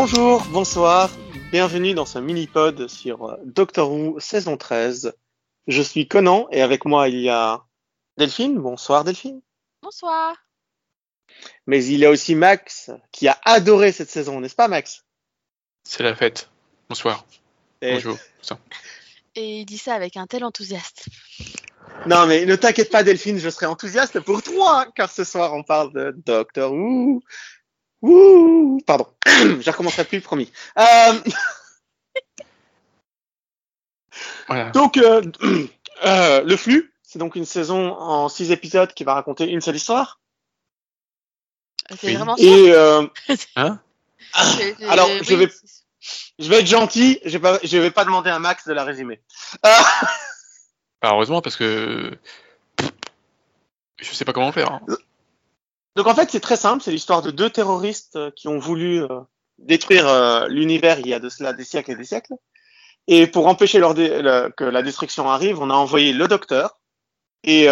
Bonjour, bonsoir, bienvenue dans ce mini-pod sur Doctor Who saison 13. Je suis Conan et avec moi il y a Delphine. Bonsoir Delphine. Bonsoir. Mais il y a aussi Max qui a adoré cette saison, n'est-ce pas Max? C'est la fête. Bonsoir. Et- Bonjour. Et il dit ça avec un tel enthousiasme. Non mais ne t'inquiète pas Delphine, je serai enthousiaste pour toi car ce soir on parle de Doctor Who. Wouh Pardon, je recommencerai plus, promis. Euh, Voilà. donc euh, euh, le flux, c'est donc une saison en six épisodes qui va raconter une seule histoire. C'est Oui. vraiment Et euh, Hein alors, je vais- je vais être gentil, je vais pas, je vais pas demander à Max de la résumer. Bah, heureusement parce que je sais pas comment faire. hein. Donc en fait, c'est très simple, c'est l'histoire de deux terroristes euh, qui ont voulu euh, détruire euh, l'univers il y a de cela des siècles et des siècles. Et pour empêcher que la destruction arrive, on a envoyé le docteur et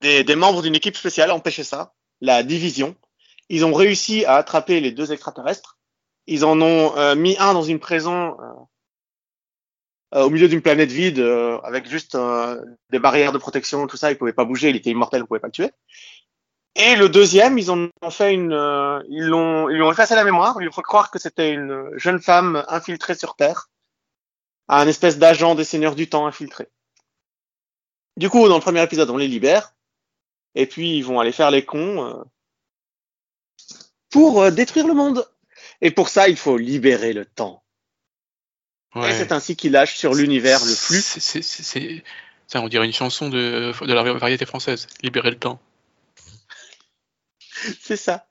des, membres d'une équipe spéciale empêcher ça, la division. Ils ont réussi à attraper les deux extraterrestres. Ils en ont mis un dans une prison au milieu d'une planète vide avec juste des barrières de protection, tout ça. Il pouvait pas bouger, il était immortel, on pouvait pas le tuer. Et le deuxième, ils en ont fait une, euh, ils l'ont, ils lui ont effacé la mémoire. Il faut croire que c'était une jeune femme infiltrée sur Terre, un espèce d'agent des Seigneurs du Temps infiltré. Du coup, dans le premier épisode, on les libère, et puis ils vont aller faire les cons euh, pour euh, détruire le monde. Et pour ça, il faut libérer le temps. Et c'est ainsi qu'ils lâchent sur l'univers le flux. C'est- c'est- c'est- c'est- Ça, on dirait une chanson de, de la variété française. Libérer le temps. C'est ça.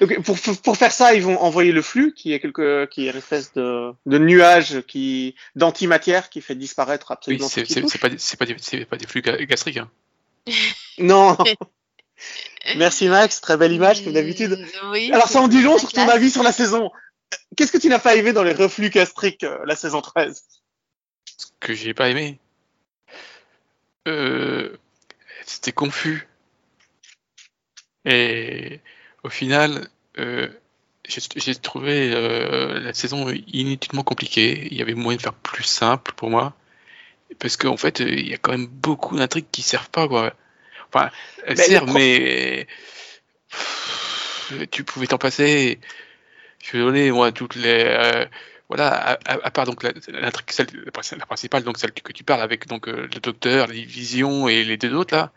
Donc, pour, pour faire ça, ils vont envoyer le flux, qui est quelque, qui est une espèce de, de nuage qui, d'antimatière qui fait disparaître Oui, absolument c'est ce qui c'est- c'est pas, des- c'est pas, des- pas des flux ga- gastriques. hein. Non. Merci Max, très belle image comme d'habitude. Oui. Alors ça en dit long sur ton avis sur la saison. Qu'est-ce que tu n'as pas aimé dans les reflux gastriques euh, la saison 13 que j'ai pas aimé. Euh, C'était confus. Et au final, euh, j'ai trouvé euh, la saison inutilement compliquée. Il y avait moyen de faire plus simple pour moi. Parce qu'en fait, euh, il y a quand même beaucoup d'intrigues qui servent pas, quoi. Enfin, elles Mais servent, mais tu pouvais t'en passer. Je suis désolé, moi, toutes les. euh, voilà, à, à- à part donc la- l'intrigue, celle, la principale, donc celle que tu parles avec donc le docteur, les visions et les deux autres là.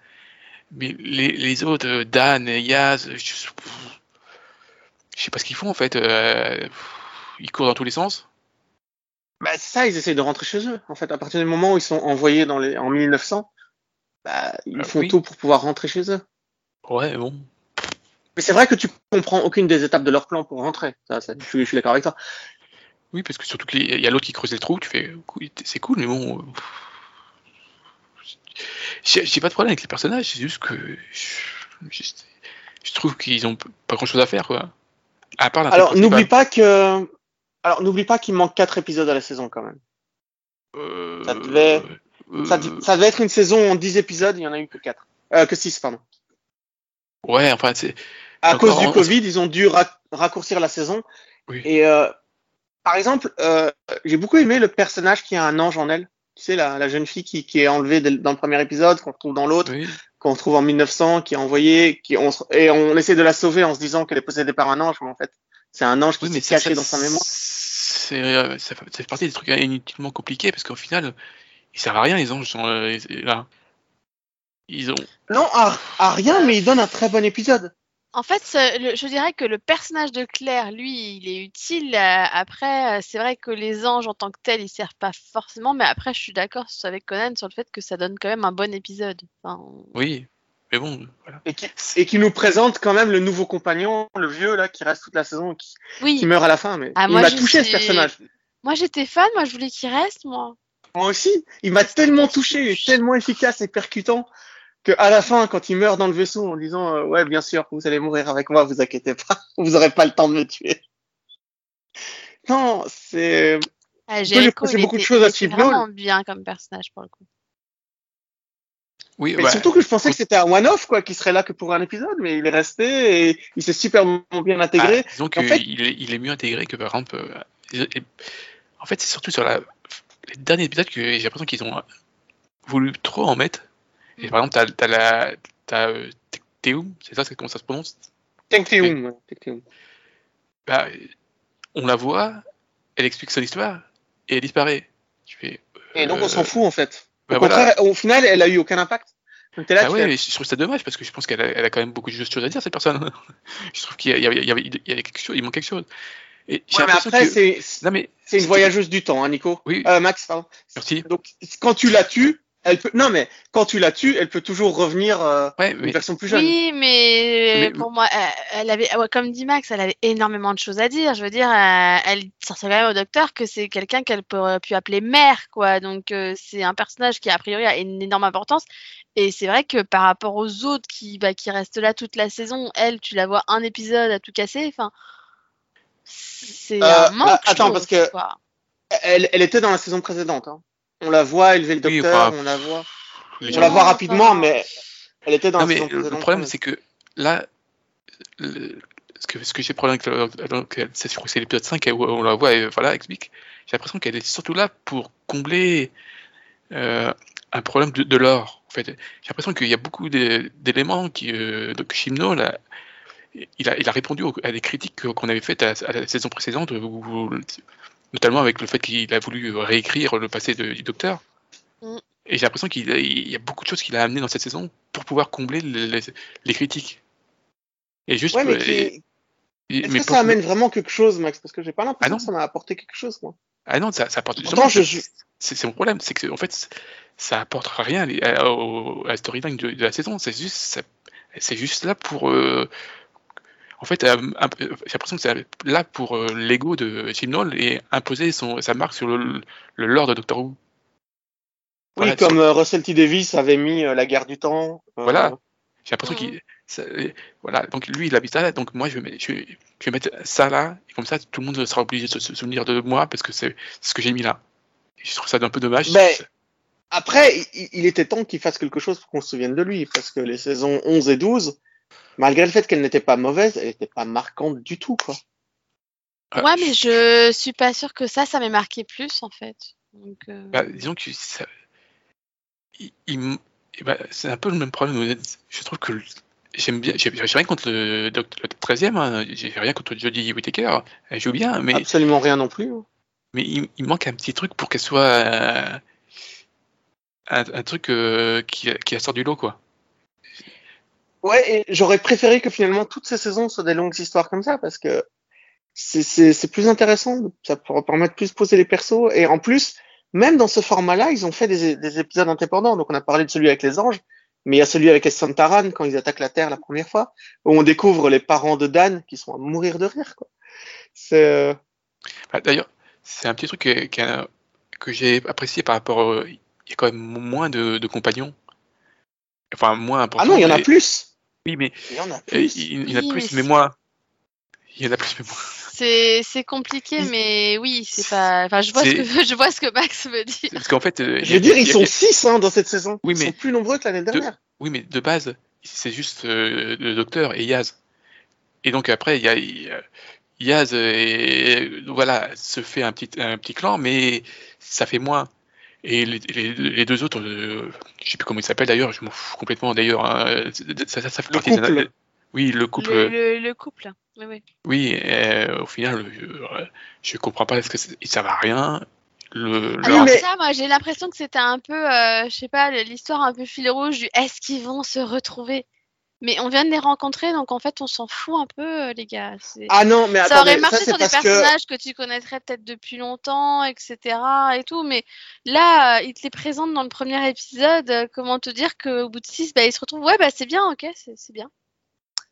Mais les, les autres, euh, Dan, Yaz, je, je sais pas ce qu'ils font en fait. euh, ils courent dans tous les sens. Bah c'est ça, ils essayent de rentrer chez eux. En fait, à partir du moment où ils sont envoyés dans les, en 1900, bah, ils Ah, font oui. tout pour pouvoir rentrer chez eux. Ouais, bon. Mais c'est vrai que tu comprends aucune des étapes de leur plan pour rentrer. Ça, ça, je suis, je suis d'accord avec toi. Oui, parce que surtout qu'il y a l'autre qui creuse les trous, tu fais, c'est cool, mais bon. euh, J'ai pas de problème avec les personnages, c'est juste que je, trouve qu'ils ont pas grand chose à faire, quoi. À part Alors n'oublie pas que, alors n'oublie pas qu'il manque quatre épisodes à la saison quand même. Euh, ça devait- euh, Ça, ça devait être une saison en 10 épisodes, il y en a eu que 4. Euh, que 6, pardon. Ouais, enfin, c'est. À cause du Covid, ils ont dû ra- raccourcir la saison. Oui. Et par exemple, j'ai beaucoup aimé le personnage qui a un ange en elle. Tu sais, la, la jeune fille qui, qui est enlevée dans le premier épisode, qu'on retrouve dans l'autre, Oui. qu'on retrouve en 1900, qui est envoyée, qui on, et on essaie de la sauver en se disant qu'elle est possédée par un ange, mais en fait, c'est un ange qui Oui, s'est caché ça- dans sa mémoire. C'est, euh, ça, fait, partie des trucs inutilement compliqués parce qu'au final, ils servent à rien, les anges sont euh, là. Ils ont. Non, à, à rien, mais il donne un très bon épisode. En fait, le- je dirais que le personnage de Claire, lui, il est utile. euh, après, euh, c'est vrai que les anges en tant que tels, ils servent pas forcément, mais après, je suis d'accord avec Conan sur le fait que ça donne quand même un bon épisode. Enfin, Oui, mais bon, voilà. Et qui, et qui nous présente quand même le nouveau compagnon, le vieux là, qui reste toute la saison, qui, oui, qui meurt à la fin. Mais Ah, il moi, m'a touché ce personnage. moi j'étais fan, moi je voulais qu'il reste, moi. Moi aussi, il m'a tellement touché, il est tellement efficace et percutant que à la fin, quand il meurt dans le vaisseau en disant euh, ouais bien sûr vous allez mourir avec moi, vous inquiétez pas, vous aurez pas le temps de me tuer. Non, c'est Ah, il beaucoup de choses à Steve vraiment bien comme personnage pour le coup. Oui, Mais bah, surtout que je pensais que c'était un one-off, quoi, qui serait là que pour un épisode, mais il est resté et il s'est super bien intégré. ah, disons en qu'il fait- est, il est mieux intégré que par exemple. euh, en fait, c'est surtout sur la, les derniers épisodes que j'ai l'impression qu'ils ont voulu trop en mettre. Et par exemple, t'as t'as la. T'as euh, c'est ça, c'est comment ça se prononce? Tecteum, Tecteum. bah, On la voit, elle explique son histoire et elle disparaît. Tu fais. Et donc, euh, on s'en fout, en fait. Au bah voilà. contraire, au final, elle a eu aucun impact. Donc, là, Ah ouais, fais, je trouve ça dommage parce que je pense qu'elle a, elle a quand même beaucoup de choses à dire cette personne. je trouve qu'il y, a- il y avait- il y avait- il y avait quelque chose, il manque quelque chose. Et Ouais, mais après, que. c'est Non mais c'est une voyageuse du temps, hein, Nico. Oui. Euh, Max, pardon. merci. Donc, quand tu la tues, elle peut. Non, mais quand tu la tues, elle peut toujours revenir euh, Ouais, une mais version plus jeune. Oui, mais, Mais- pour moi, elle, elle avait, ouais, comme dit Max, elle avait énormément de choses à dire. Je veux dire, euh, elle sortait quand même au docteur que c'est quelqu'un qu'elle aurait pu appeler mère, quoi. Donc, euh, c'est un personnage qui, a priori, a une énorme importance. Et c'est vrai que par rapport aux autres qui, bah, qui restent là toute la saison, elle, tu la vois un épisode à tout casser. Enfin, c'est Euh, un manque. bah, je attends, parce que-. Elle, elle était dans la saison précédente. Hein. On la voit élever le Oui, docteur, on la voit. On la voit rapidement, mais elle était dans Non mais le, problème c'est que là, le- ce que ce que j'ai problème avec c'est que c'est l'épisode 5 où on la voit et voilà explique. J'ai l'impression qu'elle est surtout là pour combler euh, un problème de, de l'or. En fait, j'ai l'impression qu'il y a beaucoup d'é- d'éléments qui euh, donc Shimno là, il a, il a répondu aux- à des critiques qu'on avait faites à, à la saison précédente, où- notamment avec le fait qu'il a voulu réécrire le passé de- du docteur. Mm. Et j'ai l'impression qu'il y a beaucoup de choses qu'il a amené dans cette saison pour pouvoir combler les, les- les critiques. Et juste. Ouais, mais et- et- Est-ce mais que pour- ça amène vraiment quelque chose, Max? Parce que j'ai pas l'impression Ah non. que ça m'a apporté quelque chose, moi. Ah non, ça, ça apporte. Pourtant, je- c'est- mon problème, c'est que en fait, ça apporte rien à, à- la storyline de, de la saison. C'est juste, ça- c'est juste là pour. euh, en fait, euh, peu- j'ai l'impression que c'est là pour euh, l'ego de Chibnall et imposer son, sa marque sur le, le lore de Doctor Who. Oui, comme sur- euh, Russell T. Davis avait mis euh, la guerre du temps. euh, Voilà. J'ai l'impression Mhm. qu'il. ça- Voilà, donc lui, il habite là, donc moi, je vais, mettre- je, vais, je vais mettre ça là, et comme ça, tout le monde sera obligé de se, souvenir de moi parce que c'est ce que j'ai mis là. Et je trouve ça un peu dommage. Ben, Après, il, il était temps qu'il fasse quelque chose pour qu'on se souvienne de lui, parce que les saisons 11 et 12, malgré le fait qu'elles n'étaient pas mauvaises, elles n'étaient pas marquantes du tout, quoi. Ouais, mais je suis pas sûre que ça, ça m'ait marqué plus, en fait. Donc, euh, Bah, disons que ça, il- il m- eh ben, c'est un peu le même problème. Je trouve que j'aime bien. J'ai j'ai rien contre le, le 13e, hein, j'ai rien contre Jodie Whittaker. Elle joue bien, mais, Absolument rien non plus. hein. mais il, il manque un petit truc pour qu'elle soit euh, un, un truc euh, qui, qui la sort du lot, quoi. Ouais, et j'aurais préféré que finalement toutes ces saisons soient des longues histoires comme ça, parce que c'est- plus intéressant, ça pourrait permettre plus de poser les persos, et en plus, même dans ce format-là, ils ont fait des, des épisodes indépendants, donc on a parlé de celui avec les anges, mais il y a celui avec Essantaran, quand ils attaquent la Terre la première fois, où on découvre les parents de Dan, qui sont à mourir de rire, quoi. C'est... euh, Bah, D'ailleurs, c'est un petit truc que, que, que j'ai apprécié par rapport. euh, Il y a quand même moins de, de compagnons. Enfin, moins important. Ah non, il y en a plus Oui, mais Il y en a euh, plus il, il y en a Oui, plus, mais moins. Il y en a plus, mais moins. C'est c'est compliqué, mais oui, c'est pas. Enfin, je vois ce que je vois ce que Max veut dire. Parce qu'en fait. euh, Je veux dire, il ils sont six hein, dans cette saison. Oui, ils mais- sont plus nombreux que l'année dernière. Oui, mais de base, c'est juste euh, le docteur et Yaz. Et donc après, il y a il y a- Yaz et voilà se fait un petit un petit clan, mais ça fait moins. Et les, les, les deux autres, euh, je sais plus comment ils s'appellent d'ailleurs, je m'en fous complètement d'ailleurs. hein, ça, ça, ça fait Le partie couple. Oui, le couple. Le, le, le couple. Oui, oui. Oui, euh, au final, euh, je comprends pas ce que c'est- ça va à rien. Le, Ah mais- Ça, moi, j'ai l'impression que c'était un peu, euh, je sais pas, l'histoire un peu fil rouge du est-ce qu'ils vont se retrouver? Mais on vient de les rencontrer, donc en fait, on s'en fout un peu, euh, les gars. Ah non, mais ça attendez, aurait ça, marché c'est sur des que... personnages que... tu connaîtrais peut-être depuis longtemps, etc. et tout, mais là, euh, ils te les présentent dans le premier épisode. euh, comment te dire qu'au bout de six, bah, ils se retrouvent. Ouais, bah c'est bien, ok, c'est bien.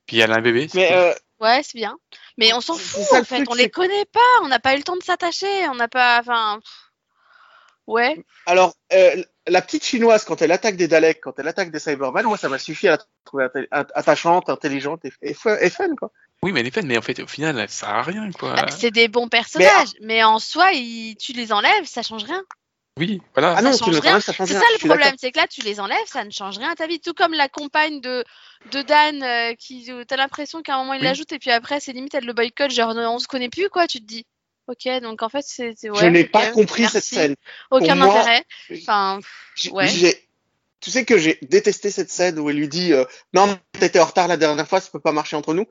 Puis elle a un bébé. Mais euh, Ouais, c'est bien. Mais on s'en fout, ça, en fait. truc, on les connaît pas, on n'a pas eu le temps de s'attacher, on n'a pas. Enfin. pff. Ouais. alors, euh, la petite chinoise, quand elle attaque des Daleks, quand elle attaque des Cybermen, moi, ça m'a suffi à la trouver atta- att- attachante, intelligente et, et, fun- et fun, quoi. Oui, mais elle est fun, mais en fait, au final, ça sert à rien, quoi. Bah, c'est des bons personnages, mais, en soi, ils- tu les enlèves, ça change rien. Oui, voilà. Ah non, Ça tu change rien. enlèves, ça change C'est rien. ça le problème, c'est que là tu les enlèves, ça ne change rien à ta vie. Tout comme la compagne de, de Dan, euh, qui euh, t'as l'impression qu'à un moment il Oui. l'ajoute et puis après c'est limite elle le boycott, genre on se connaît plus quoi, tu te dis. Ok, donc en fait c'est. je n'ai pas compris merci. cette scène. Aucun Pour moi, intérêt. Enfin, Ouais. Tu sais que j'ai détesté cette scène où elle lui dit euh, Non, t'étais en retard la dernière fois, ça peut pas marcher entre nous.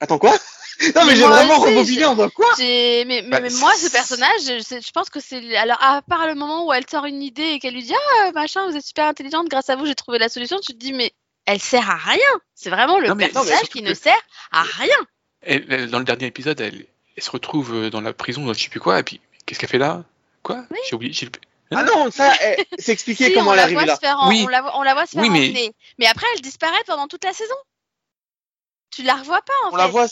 Attends, quoi? Non, mais Mais j'ai vraiment rebobiné en mode quoi? Mais, mais, Bah, mais moi ce personnage, je, pense que c'est. Alors à part le moment où elle sort une idée et qu'elle lui dit Ah machin, vous êtes super intelligente, grâce à vous j'ai trouvé la solution, tu te dis mais elle sert à rien. C'est vraiment le Non, mais- personnage non, qui que- ne sert à rien. Elle- elle- dans le dernier épisode, elle, elle se retrouve euh, dans la prison, dans je sais plus quoi, et puis qu'est-ce qu'elle fait là? Quoi? Oui. J'ai oublié. Ah non, ça, c'est expliqué Si, comment on elle voit là. en- Oui. on, la voit, on la voit se faire Oui, mais- emmener. Mais après, elle disparaît pendant toute la saison. Tu la revois pas, en On fait. la voit.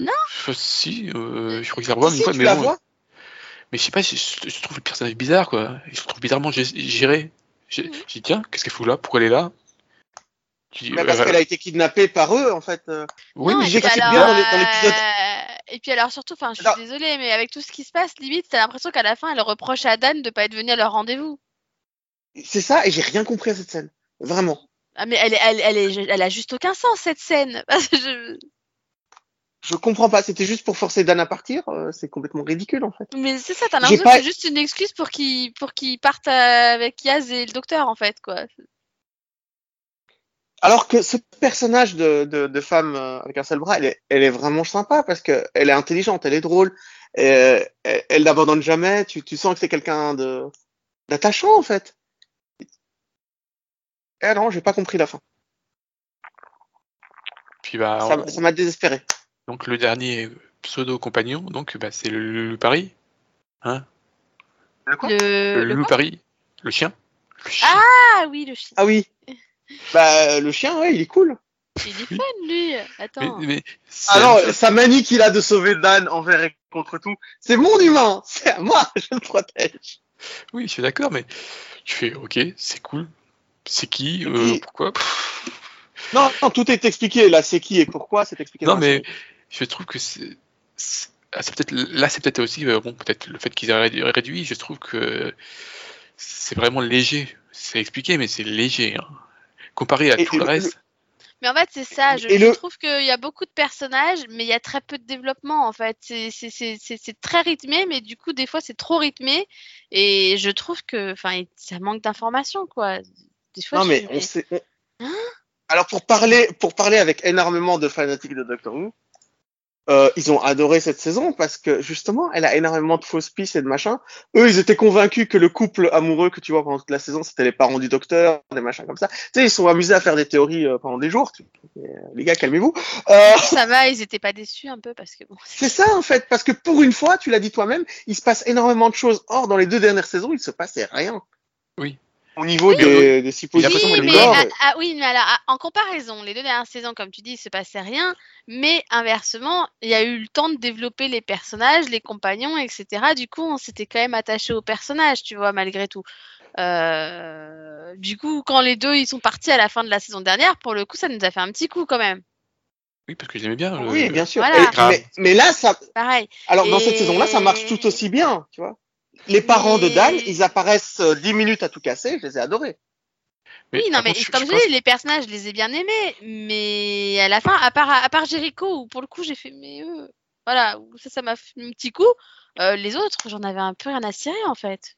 Euh, si, euh, je crois que je la revois Si, une fois, mais la bon. vois Mais je sais pas, je, je- trouve le personnage bizarre, quoi. Je le trouve bizarrement gé- géré. J'ai dit, tiens, qu'est-ce qu'elle fout là? Pourquoi elle est là? Mais parce euh, qu'elle a été kidnappée par eux, en fait. Oui, Non, mais j'ai bien dans l'épisode. Et puis alors surtout, enfin, je suis désolée, mais avec tout ce qui se passe, limite, t'as l'impression qu'à la fin, elle reproche à Dan de pas être venu à leur rendez-vous. C'est ça, et j'ai rien compris à cette scène. Vraiment. Ah, mais elle, est- elle, elle, est, elle a juste aucun sens cette scène. Je- Je comprends pas. C'était juste pour forcer Dan à partir. euh, c'est complètement ridicule, en fait. Mais c'est ça, t'as l'impression pas- que c'est juste une excuse pour qu'ils pour qu'ils partent euh, avec Yaz et le docteur, en fait, quoi. Alors que ce personnage de, de, de femme euh, avec un seul bras, elle est, elle est vraiment sympa parce que elle est intelligente, elle est drôle, euh, elle, elle n'abandonne jamais. Tu, tu sens que c'est quelqu'un de d'attachant en fait. Eh non, j'ai pas compris la fin. Puis bah, Ça on- m- ça m'a désespéré. donc le dernier pseudo compagnon, donc bah, c'est le, loup Paris, hein? Le quoi? Le, Le, le loup Paris, le chien. Le chien. Ah oui, le chien. Ah oui. Bah le chien, ouais, il est cool. Il est fun, lui. Attends. mais, Alors sa manie qu'il a de sauver Dan envers et contre tout, c'est mon humain, c'est à moi, je le protège. oui, je suis d'accord, mais tu fais, ok, c'est cool. C'est qui euh, puis- Pourquoi? Pff, Non, non, tout est expliqué. Là, c'est qui et pourquoi, c'est expliqué. Non, mais je trouve que c'est. ah, peut-être là, c'est peut-être aussi euh, bon, peut-être le fait qu'ils aient rédu- réduit. Je trouve que c'est vraiment léger. C'est expliqué, mais c'est léger. hein. Comparé à Et- tout et le le- reste. Mais en fait, c'est ça. Je, Et je le- trouve qu'il y a beaucoup de personnages, mais il y a très peu de développement. En fait, c'est très rythmé, mais du coup, des fois, c'est trop rythmé. Et je trouve que, enfin, ça manque d'informations, quoi. Des fois, Non, je mais on sait. on- Alors, pour parler, pour parler avec énormément de fanatiques de Doctor Who, euh, ils ont adoré cette saison parce que justement, elle a énormément de fausses pistes et de machin. Eux, ils étaient convaincus que le couple amoureux que tu vois pendant toute la saison, c'était les parents du docteur, des machins comme ça. Tu sais, ils sont amusés à faire des théories euh, pendant des jours. Tu- euh, Les gars, calmez-vous. Euh, ça va, ils étaient pas déçus un peu parce que bon. c'est ça en fait, parce que pour une fois, tu l'as dit toi-même, il se passe énormément de choses. Or, dans les deux dernières saisons, il se passait rien. Oui. Au niveau Oui, des, des suppositions Oui, mais, ah, ah, oui, mais alors, ah, en comparaison, les deux dernières saisons, comme tu dis, il se passait rien. Mais inversement, il y a eu le temps de développer les personnages, les compagnons, etc. Du coup, on s'était quand même attaché aux personnages, tu vois, malgré tout. Euh, du coup, quand les deux ils sont partis à la fin de la saison dernière, pour le coup, ça nous a fait un petit coup quand même. Oui, parce que j'aimais bien. le- Oui, bien sûr. Voilà. Et- mais, mais là, ça, Pareil. alors dans Et- cette saison-là, ça marche tout aussi bien, tu vois. Les parents de Dan, ils apparaissent euh, 10 minutes à tout casser, je les ai adorés. Mais oui, non, mais contre, je- comme je je, pense- dis, les personnages, je les ai bien aimés. Mais à la fin, à part, à part Jericho, où pour le coup, j'ai fait, mais eux, voilà, ça, ça m'a fait un petit coup. euh, les autres, j'en avais un peu rien à cirer en fait.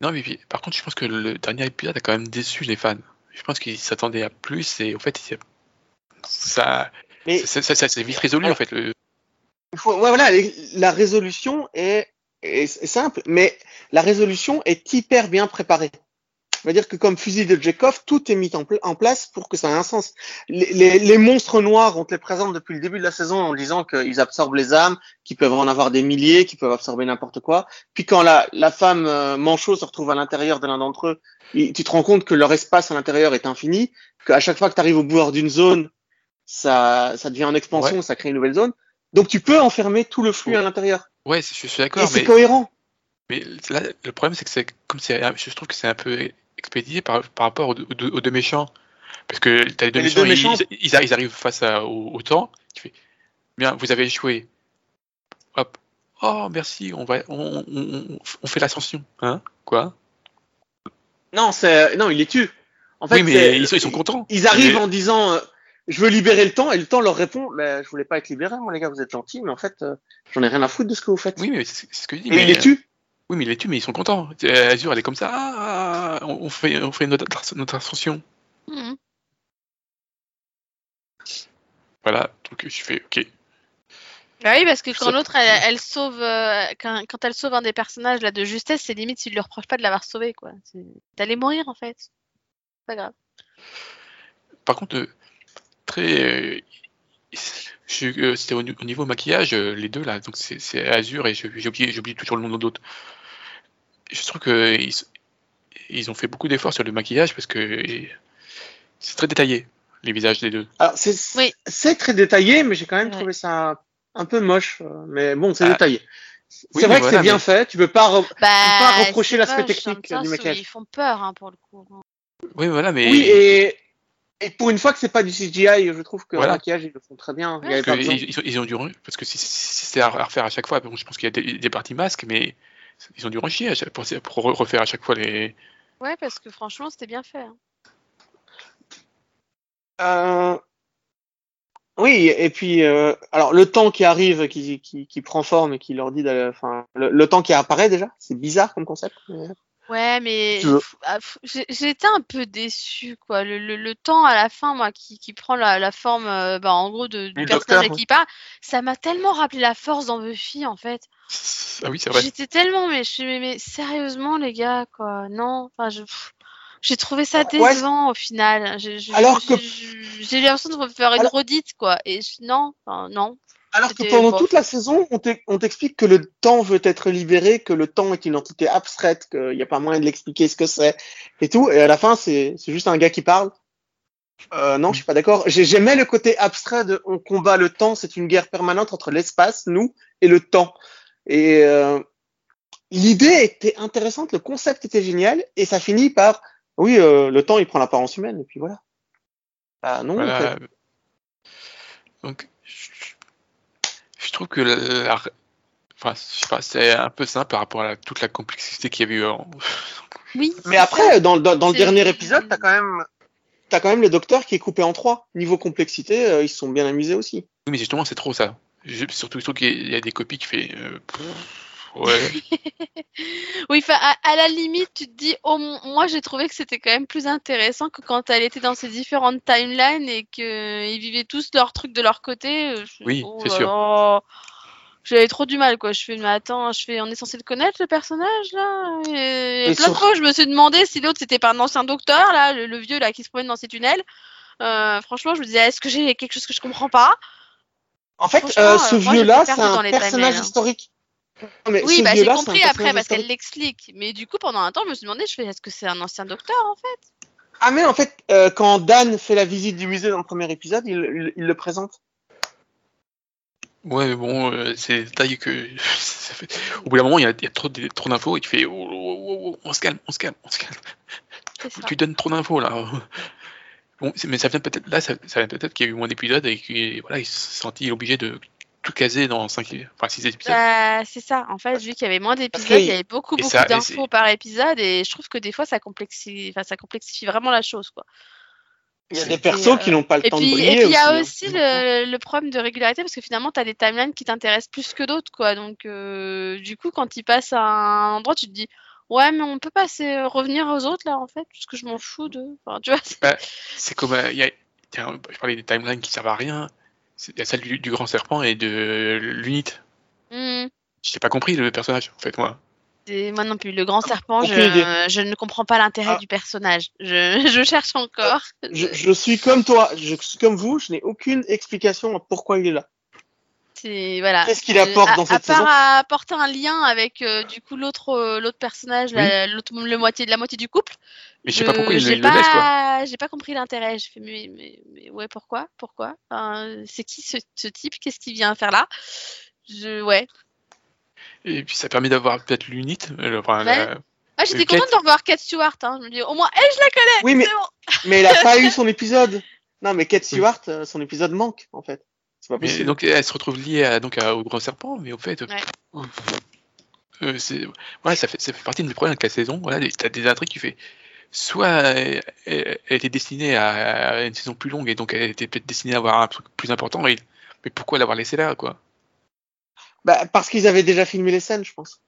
Non, mais puis, par contre, je pense que le dernier épisode a quand même déçu les fans. Je pense qu'ils s'attendaient à plus et en fait, ça, Mais ça, ça, ça s'est vite résolu en fait. Le... il faut- ouais, voilà, les- la résolution est, est, est simple, mais la résolution est hyper bien préparée. C'est-à-dire que comme fusil de Chekhov, tout est mis en, pla- en place pour que ça ait un sens. Les, les, les monstres noirs, on te les présente depuis le début de la saison en disant qu'ils absorbent les âmes, qu'ils peuvent en avoir des milliers, qu'ils peuvent absorber n'importe quoi. Puis quand la, la femme euh, manchot se retrouve à l'intérieur de l'un d'entre eux, tu te rends compte que leur espace à l'intérieur est infini, qu'à chaque fois que tu arrives au bout d'une zone, ça, ça devient en expansion, ça crée une nouvelle zone. Donc tu peux enfermer tout le flux Ouais. à l'intérieur. Ouais, c'est- je suis Et d'accord, c'est mais, cohérent. mais là, le problème, c'est que c'est comme c'est, je trouve que c'est un peu expédié par, par rapport aux, deux- aux deux, aux deux méchants. Parce que t'as les deux les méchants, deux méchants- Ils, ils arri- ils arrivent face à- au, au temps. Tu fais, bien, vous avez échoué. Hop, Oh, merci, on, va, on, on, on fait l'ascension. Hein Quoi Non, c'est non, il les tue. En fait, Oui, mais c'est- ils sont, ils sont contents. Ils arrivent Mais- en disant euh, je veux libérer le temps et le temps leur répond mais je voulais pas être libéré moi les gars vous êtes gentils mais en fait euh, j'en ai rien à foutre de ce que vous faites. Oui, mais c'est ce que je dis. et mais... il les tue. Oui, mais il les tue, mais ils sont contents. Euh, Azure, elle est comme ça. Ah, on on fait, on fait notre, notre ascension. Mhm. Voilà, donc je fais OK. Bah oui, parce que quand l'autre, elle, elle sauve, euh, quand, quand elle sauve un des personnages là de justesse, c'est limite, tu lui reproches pas de l'avoir sauvé, quoi. T'allais mourir, en fait. Pas grave. Par contre, euh, très. euh, euh, C'était au, au niveau maquillage, euh, les deux là, donc c'est Azure et oublié toujours le nom de l'autre. Je trouve que ils, ont fait beaucoup d'efforts sur le maquillage parce que c'est très détaillé, les visages des deux. Alors c'est Oui. c'est très détaillé mais j'ai quand même Ouais. trouvé ça un peu moche mais bon c'est Ah. détaillé. C'est Oui, vrai que voilà, c'est bien mais- fait tu peux pas re- Bah, pas reprocher l'aspect moche, technique du maquillage. Ils font peur, hein, pour le coup. Oui, voilà, mais. Oui et et pour une fois que c'est pas du CGI je trouve que Voilà. le maquillage ils le font très bien. Parce ils, ils ont- dû parce que si, c'était à refaire à chaque fois, bon, je pense qu'il y a des, des parties masques, mais ils ont dû rechier à chaque- pour, pour re- refaire à chaque fois les. Ouais, parce que franchement, c'était bien fait. hein. Euh, Oui, et puis euh, alors le temps qui arrive, qui, qui, qui prend forme et qui leur dit, enfin le, le temps qui apparaît déjà, c'est bizarre comme concept. mais- Ouais, mais ah, été un peu déçue, quoi. Le, le, le temps à la fin, moi, qui, qui prend la, la forme, euh, bah, en gros, de, du personnage qui part, ça m'a tellement rappelé la force dans Buffy, en fait. Ah oui, c'est vrai. J'étais tellement, mais je suis, mais, mais sérieusement, les gars, quoi. Non, enfin, je, j'ai trouvé ça ouais. décevant au final. J'ai Alors que- j'ai- l'impression de refaire une Alors- redite, quoi. Et je- non, enfin, non. Alors que pendant toute la saison, on t'ex- on t'explique que le temps veut être libéré, que le temps est une entité abstraite, qu'il n'y a pas moyen de l'expliquer ce que c'est et tout. Et à la fin, c'est juste un gars qui parle. Euh, non, je suis pas d'accord. J'ai- J'aimais le côté abstrait de on combat le temps, c'est une guerre permanente entre l'espace, nous, et le temps. Et euh, l'idée était intéressante, le concept était génial, et ça finit par oui, euh, le temps il prend l'apparence humaine, et puis voilà. Ah non, en Voilà. fait. Donc, je, trouve que la, la- enfin, je sais pas, c'est un peu simple par rapport à la- toute la complexité qu'il y avait eu. En... Oui. Mais après, dans, dans, dans le dernier épisode, t'as quand même, t'as quand même le docteur qui est coupé en trois. Niveau complexité, euh, ils se sont bien amusés aussi. Oui, mais justement, c'est trop ça. Je- surtout, surtout qu'il y a des copies qui fait. euh, ouais. Oui, enfin, à, à la limite, tu te dis, oh, moi j'ai trouvé que c'était quand même plus intéressant que quand elle était dans ces différentes timelines et qu'ils vivaient tous leur truc de leur côté. euh, je- Oui, oh c'est sûr. J'avais trop du mal, quoi. Je fais, mais attends, je fais, on est censé le connaître, le personnage, là? Et, Et plein de fois, je me suis demandé si l'autre c'était pas un ancien docteur, là, le, le vieux, là, qui se promène dans ces tunnels. Euh, franchement, je me disais, est-ce que j'ai quelque chose que je comprends pas? En fait, euh, euh, ce vieux-là, c'est un les personnage timelines, hein. historique. Non, mais Oui, bah j'ai compris après parce qu'elle l'explique. Mais du coup, pendant un temps, je me suis demandé, je fais, est-ce que c'est un ancien docteur en fait? Ah mais en fait, euh, quand Dan fait la visite du musée dans le premier épisode, il, il- il le présente. Ouais, mais bon, euh, c'est détails que. ça fait- Au bout d'un moment, il y a, il y a trop, d'infos et tu fais. oh, oh, oh, oh, on se calme, on se calme, on se calme. Tu donnes trop d'infos là. Bon, mais ça vient peut-être. Là, ça, ça vient peut-être qu'il y a eu moins d'épisodes et qu'il voilà, il s'est senti obligé de tout caser dans 5, enfin 6 épisodes. Bah, c'est ça. En fait, vu qu'il y avait moins d'épisodes, il y avait beaucoup, et beaucoup et d'infos par épisode et je trouve que des fois, ça complexifie, enfin, ça complexifie vraiment la chose, quoi. Il y a des Et, persos euh, qui n'ont pas le Et temps puis, de et briller puis il y a hein. aussi le, le problème de régularité parce que finalement, tu as des timelines qui t'intéressent plus que d'autres, quoi. Donc, euh, du coup, quand ils passent à un endroit, tu te dis, ouais, mais on peut pas c'est revenir aux autres, là, en fait, parce que je m'en fous de. Enfin, tu vois, c'est- Bah, C'est comme. euh, il y a, tiens, je parlais des timelines qui servent à rien. C'est- Il y a celle du, du grand serpent et de l'unit. Hmm. Je n'ai pas compris le personnage, en fait, moi. Et moi non plus, le grand serpent, je, ne comprends pas l'intérêt Ah. du personnage. Je, je cherche encore. Je, je suis comme toi, je suis comme vous, je n'ai aucune explication à pourquoi il est là. C'est voilà. Qu'est-ce qu'il apporte à, dans à cette part saison? apporter un lien avec euh, du coup l'autre euh, l'autre personnage, la, le moitié la moitié du couple. Mais je sais pas pourquoi il, j'ai il le laisse, quoi. pas, j'ai pas compris l'intérêt. Je fais mais, mais, mais ouais pourquoi? Pourquoi? Enfin, C'est qui ce, ce type? Qu'est-ce qu'il vient faire là? Je ouais. Et puis ça permet d'avoir peut-être l'unit. euh, Enfin, Ouais. la- Ah j'étais contente Kate- de revoir Kate Stewart. Hein. Je me dis au moins elle je la connais. Oui, mais, bon. mais il a pas eu son épisode. Non, mais Kate Stewart, euh, son épisode manque, en fait. C'est pas Mais possible. donc elle se retrouve liée à, donc à- au grand serpent, mais au fait, Ouais. euh, euh, voilà, ça fait ça fait partie de mes problèmes avec la saison. Voilà, t'as des intrigues qui fait soit elle, elle- elle était destinée à, à une saison plus longue et donc elle était peut-être destinée à avoir un truc plus important. Et, mais pourquoi l'avoir laissé là, quoi? Bah, parce qu'ils avaient déjà filmé les scènes, je pense.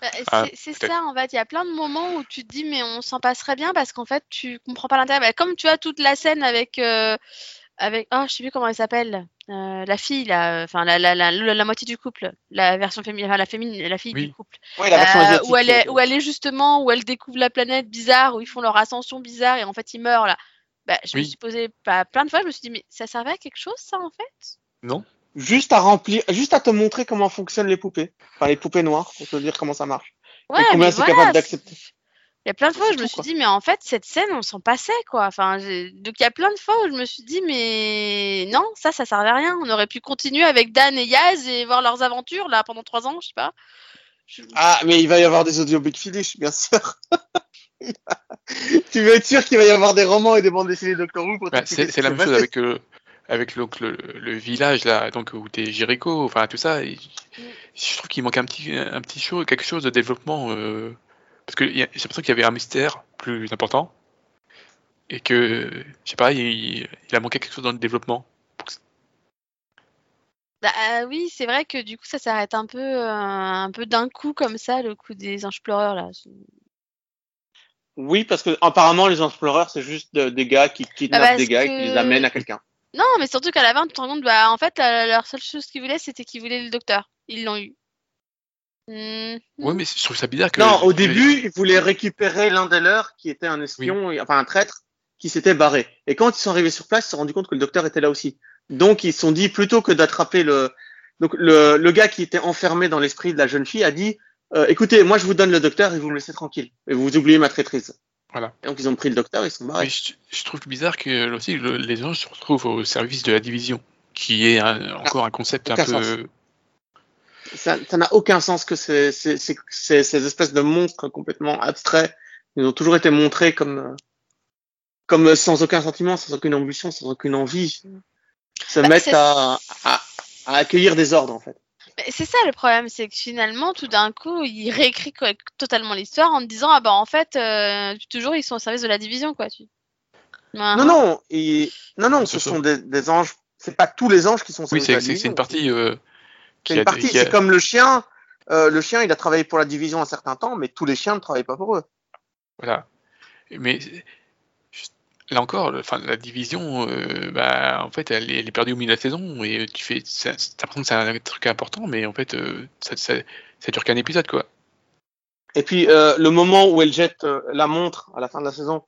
Bah, c'est Ah, c'est ça, en fait. Il y a plein de moments où tu te dis, mais on s'en passerait bien parce qu'en fait, tu comprends pas l'intérêt. Bah, comme tu as toute la scène avec. euh, avec oh, je sais plus comment elle s'appelle. euh, la fille, là. Enfin, la, la, la, la, la moitié du couple. La version féminine. Enfin, la, féminine, la fille Oui. du couple. La Euh, où, elle est, euh, où elle est justement, où elle découvre la planète bizarre, où ils font leur ascension bizarre et en fait ils meurent là. Bah, je me suis posé pas, plein de fois, je me suis dit, mais ça servait à quelque chose ça en fait? Non Juste à remplir, juste à te montrer comment fonctionnent les poupées. Enfin, les poupées noires, pour te dire comment ça marche. Ouais, combien c'est voilà, capable d'accepter. Il y a plein de fois où je me suis quoi. dit, mais en fait, cette scène, on s'en passait, quoi. Enfin, donc il y a plein de fois où je me suis dit, mais non, ça, ça servait à rien. On aurait pu continuer avec Dan et Yaz et voir leurs aventures, là, pendant trois ans, je sais pas. Je- Ah, mais il va y avoir des audio Big Finish, bien sûr. tu veux être sûr qu'il va y avoir des romans et des bandes dessinées Doctor Who pour Bah, c'est la même chose avec euh, avec le, le, le village là, donc où t'es Jericho, enfin tout ça. et Mm. je trouve qu'il manque un petit un petit chose, quelque chose de développement euh, parce que j'ai l'impression qu'il y avait un mystère plus important et que je sais pas, il, il a manqué quelque chose dans le développement. Bah, euh, oui, c'est vrai que du coup, ça s'arrête un peu, euh, un peu d'un coup, comme ça, le coup des anges pleureurs, là. Oui, parce que apparemment les Explorers, c'est juste de- des gars qui kidnappent Bah, parce des gars et qui que- les amènent à quelqu'un. Non, mais surtout qu'à la fin, tu te rends compte, bah, en fait, la, leur seule chose qu'ils voulaient, c'était qu'ils voulaient le docteur. Ils l'ont eu. Hmm. Ouais, mais je trouve ça bizarre que. Non, au début, ils voulaient récupérer l'un des leurs qui était un espion, enfin un traître, qui s'était barré. Et quand ils sont arrivés sur place, ils se sont rendus compte que le docteur était là aussi. Donc ils se sont dit, plutôt que d'attraper le... Donc le, le gars qui était enfermé dans l'esprit de la jeune fille a dit, euh, écoutez, moi je vous donne le docteur et vous me laissez tranquille. Et vous oubliez ma traîtrise. Voilà. Et donc ils ont pris le docteur et ils sont barrés. Mais je, je trouve bizarre que là aussi le- les anges se retrouvent au service de la division, qui est un- encore un concept un peu. Ça n'a aucun sens que ces, ces, ces, ces- ces espèces de monstres complètement abstraits, ils ont toujours été montrés comme, comme sans aucun sentiment, sans aucune ambition, sans aucune envie, se Bah, mettent à, à, à accueillir des ordres en fait. Mais C'est ça le problème, c'est que finalement, tout d'un coup, il réécrit totalement l'histoire en te disant, ah bah en fait, euh, toujours ils sont au service de la division, quoi. Tu... Non, non, et, non, non, ce sont des, des anges. C'est pas tous les anges qui sont au Oui, service de la c'est une partie. euh, C'est une partie. a- C'est comme le chien. Euh, le chien, il a travaillé pour la division un certain temps, mais tous les chiens ne travaillent pas pour eux. Voilà. Mais là encore, enfin, la division, euh, bah, en fait, elle est, elle est perdue au milieu de la saison et tu fais, ça- t'as l'impression que c'est un truc important, mais en fait, euh, ça, ça, ça dure qu'un épisode, quoi. Et puis euh, le moment où elle jette euh, la montre à la fin de la saison,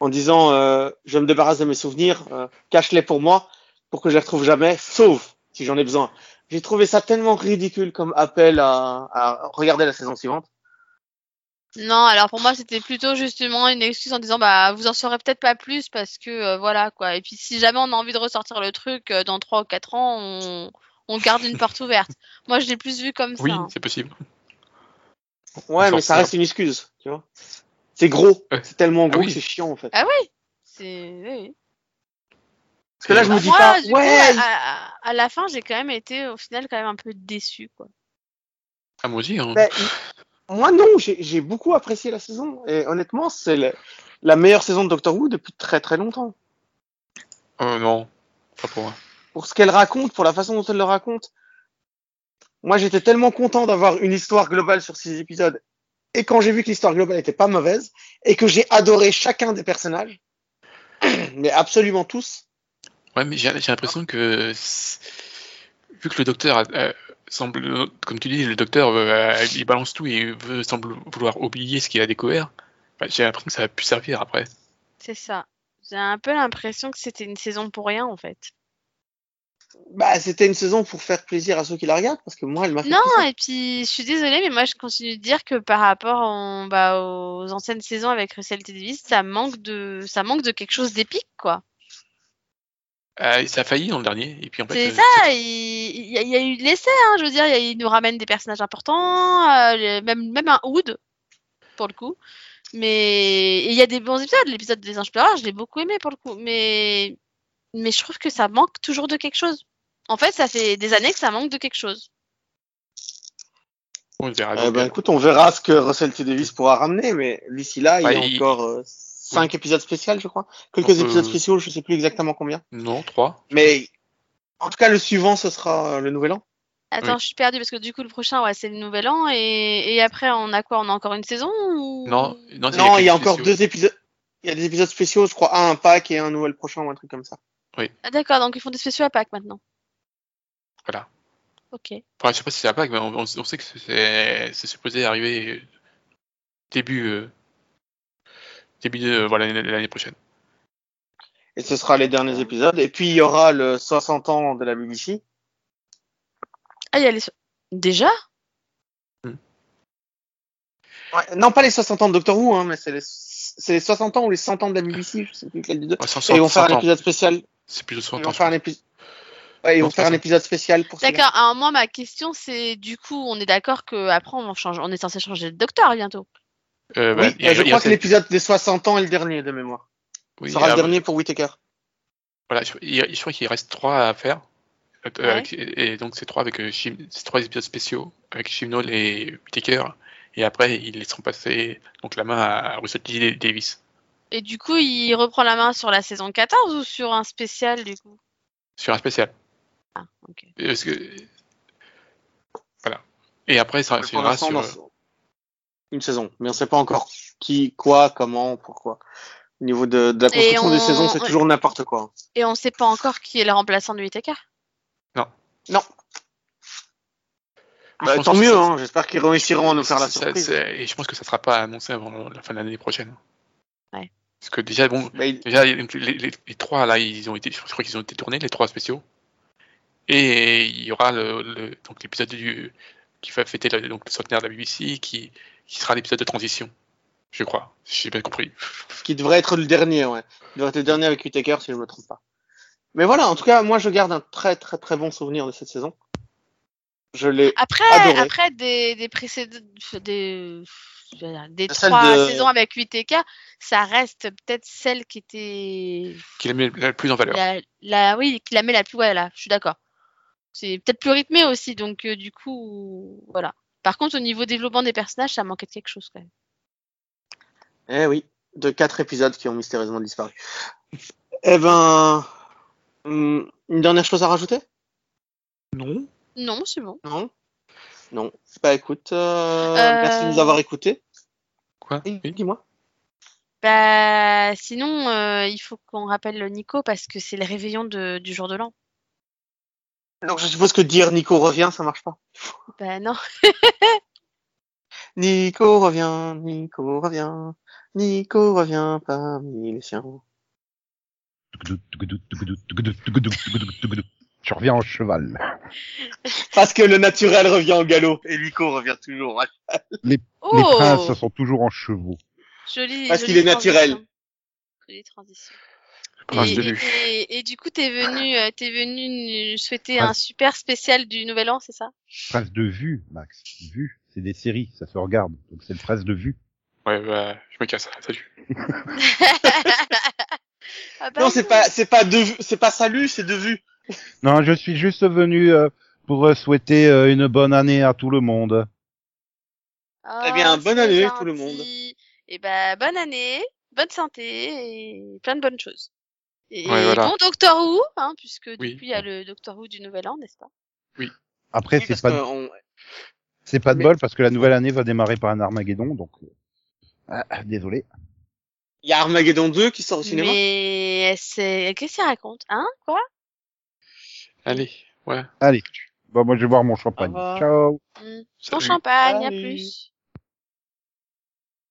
en disant euh, je me débarrasse de mes souvenirs, euh, cache-les pour moi, pour que je les retrouve jamais, sauf si j'en ai besoin. J'ai trouvé ça tellement ridicule comme appel à, à regarder la saison suivante. Non, alors pour moi, c'était plutôt justement une excuse en disant, bah vous en saurez peut-être pas plus parce que euh, voilà, quoi. Et puis si jamais on a envie de ressortir le truc euh, dans 3 ou 4 ans, on, on garde une porte ouverte. Moi, je l'ai plus vu comme Oui, ça. hein. c'est possible. Ouais, mais ça reste une excuse, tu vois. C'est gros, Ouais. c'est tellement gros oui. que c'est chiant en fait. Ah oui, c'est. oui, oui. Parce que là, je Bah, me dis moi, pas, du coup, ouais, à, à- à la fin, j'ai quand même été au final quand même un peu déçu, quoi. Ah, moi aussi, hein. Ben, moi non, j'ai beaucoup apprécié la saison. Et honnêtement, c'est la meilleure saison de Doctor Who depuis très très longtemps. Euh, non, pas pour moi. Pour ce qu'elle raconte, pour la façon dont elle le raconte. Moi, j'étais tellement content d'avoir une histoire globale sur six épisodes. Et quand j'ai vu que l'histoire globale était pas mauvaise, et que j'ai adoré chacun des personnages, mais absolument tous, Ouais, mais j'ai l'impression que vu que le docteur a- a- semble, comme tu dis, le docteur euh, il balance tout et veut, semble vouloir oublier ce qu'il a découvert. bah, j'ai l'impression que ça va plus servir après. C'est ça. J'ai un peu l'impression que c'était une saison pour rien, en fait. bah, c'était une saison pour faire plaisir à ceux qui la regardent, parce que moi, elle m'a fait Non, et puis je suis désolée, mais moi je continue de dire que par rapport en- bah, aux anciennes saisons avec Russell T. Davis, ça manque de, ça manque de quelque chose d'épique, quoi. Euh, ça a failli dans le dernier et puis en fait. C'est euh, ça, il, il y a, il y a eu de l'essai, hein, je veux dire, il, nous ramène des personnages importants, euh, même, même un Hood, pour le coup. Mais et il y a des bons épisodes, l'épisode des Anges pleureurs, je l'ai beaucoup aimé pour le coup, mais, mais je trouve que ça manque toujours de quelque chose. En fait, ça fait des années que ça manque de quelque chose. On verra. Eh ben, écoute, on verra ce que Russell T. Davis pourra ramener, mais d'ici là, il y a Bah, il- encore cinq épisodes spéciaux, je crois. Quelques Donc, euh, épisodes spéciaux, je sais plus exactement combien. Non, 3. Mais en tout cas, le suivant, ce sera euh, le Nouvel An. Attends, Oui. je suis perdue parce que du coup, le prochain, ouais, c'est le nouvel an. Et, et après, on a quoi? On a encore une saison ou... Non, non, Non, il y a encore spéciaux. deux épisodes. Il y a des épisodes spéciaux, je crois, un, un pack et un nouvel prochain ou un truc comme ça. Ah, D'accord, donc ils font des spéciaux à Pâques maintenant. Voilà. Ok. Enfin, je sais pas si c'est la Pâques, mais on, sait que c'est c'est supposé arriver début euh, début de voilà l'année prochaine. Et ce sera les derniers épisodes. Et puis, il y aura le 60 ans de la BBC. Ah, il y a les. Déjà? Ouais, non, pas les 60 ans de Doctor Who, hein, mais c'est les, c'est les 60 ans ou les 100 ans de la BBC, je sais plus des deux. Ouais, 100, Et ils vont faire 100 un épisode spécial. C'est plus de Ils 100 vont ans. faire un épisode. Ouais, ils vont faire un ça. épisode spécial pour celui-là. D'accord. Alors, moi, ma question, c'est du coup, on est d'accord que après on change, on est censé changer de docteur bientôt. Euh, bah, Oui, et je crois que l'épisode des 60 ans est le dernier de mémoire. oui, Ce sera le dernier pour Whittaker. Voilà, je, je crois qu'il reste trois à faire. Euh, Ouais. avec- et, donc c'est trois avec euh, Shim- c'est trois épisodes spéciaux avec Chimnall et Whittaker. Et après ils laisseront passer donc la main à Russell T. Davis Et du coup, il reprend la main sur la saison 14 ou sur un spécial du coup? Sur un spécial. Ah, ok. Parce que voilà. Et après ça l'instant, sur dans une saison. Mais on sait pas encore qui, quoi, comment, pourquoi. Au niveau de, de la construction des on- saisons, c'est toujours n'importe quoi. Et on sait pas encore qui est le remplaçant de Whittaker Non. Je Bah, pense tant mieux, hein. J'espère qu'ils réussiront à nous faire la surprise. Et je pense que ça sera pas annoncé avant la fin de l'année prochaine. Ouais. Parce que déjà bon, Bah, il- Déjà, les, les- les trois là, ils ont été, je crois qu'ils ont été tournés, les trois spéciaux. Et il y aura le, le- donc l'épisode du qui va fêter le, donc le centenaire de la BBC, qui, qui sera l'épisode de transition, je crois, si j'ai bien compris. Qui devrait être le dernier, ouais. Il devrait être le dernier avec Whittaker, si je me trompe pas. Mais voilà, en tout cas, moi, je garde un très, très, très bon souvenir de cette saison. Je l'ai Après, Adoré. après des, des précédents, des, trois de- saisons avec Whittaker, ça reste peut-être celle qui était Qui la met la plus en valeur. la, la, oui, qui la met la plus, ouais, là, je suis d'accord. C'est peut-être plus rythmé aussi, donc euh, du coup, voilà. Par contre, au niveau développement des personnages, ça manquait de quelque chose quand même. Eh oui, de quatre épisodes qui ont mystérieusement disparu. Eh ben, hum, une dernière chose à rajouter? Non. Non, c'est bon. Non? Non. Bah écoute, euh, Euh, merci de nous avoir écoutés. Quoi? Oui. dis-moi. Bah, sinon, euh, il faut qu'on rappelle Nico parce que c'est le réveillon de, du jour de l'an. Donc je suppose que dire Nico revient, ça marche pas. Bah non. Nico revient, Nico revient, Nico revient parmi les siens. Je reviens en cheval. Parce que le naturel revient au galop et Nico revient toujours. Les Oh, princes sont toujours en chevaux. Parce qu'il est naturel. transition. Jolie transition. Et, de et- Lu. et- et du coup, t'es venu, euh, t'es venu nous souhaiter un super spécial du Nouvel An, c'est ça? Prince de vue, Max. Vue, c'est des séries, ça se regarde. Donc c'est le prince de vue. Ouais, bah, je me casse. Salut. Ah bah Non, c'est pas, c'est pas de vue, c'est pas salut, c'est de vue. Non, je suis juste venu euh, pour euh, souhaiter euh, une bonne année à tout le monde. Eh bien, Oh, bonne année, tout le gentil. monde. Et ben, bonne année, bonne santé et plein de bonnes choses. Et Ouais, voilà. bon Doctor Who, hein, puisque Oui. depuis il y a le Doctor Who du Nouvel An, n'est-ce pas? Après, Oui, c'est parce pas, que on- c'est pas de mais- bol parce que la nouvelle année va démarrer par un Armageddon, donc euh, ah, ah, désolé. Il y a Armageddon 2 qui sort au cinéma. Mais c'est qu'est-ce qu'il raconte, hein? Quoi? Allez, ouais. Allez, bon, moi je vais boire mon champagne. Ciao. Bon Salut. champagne, à Salut. plus.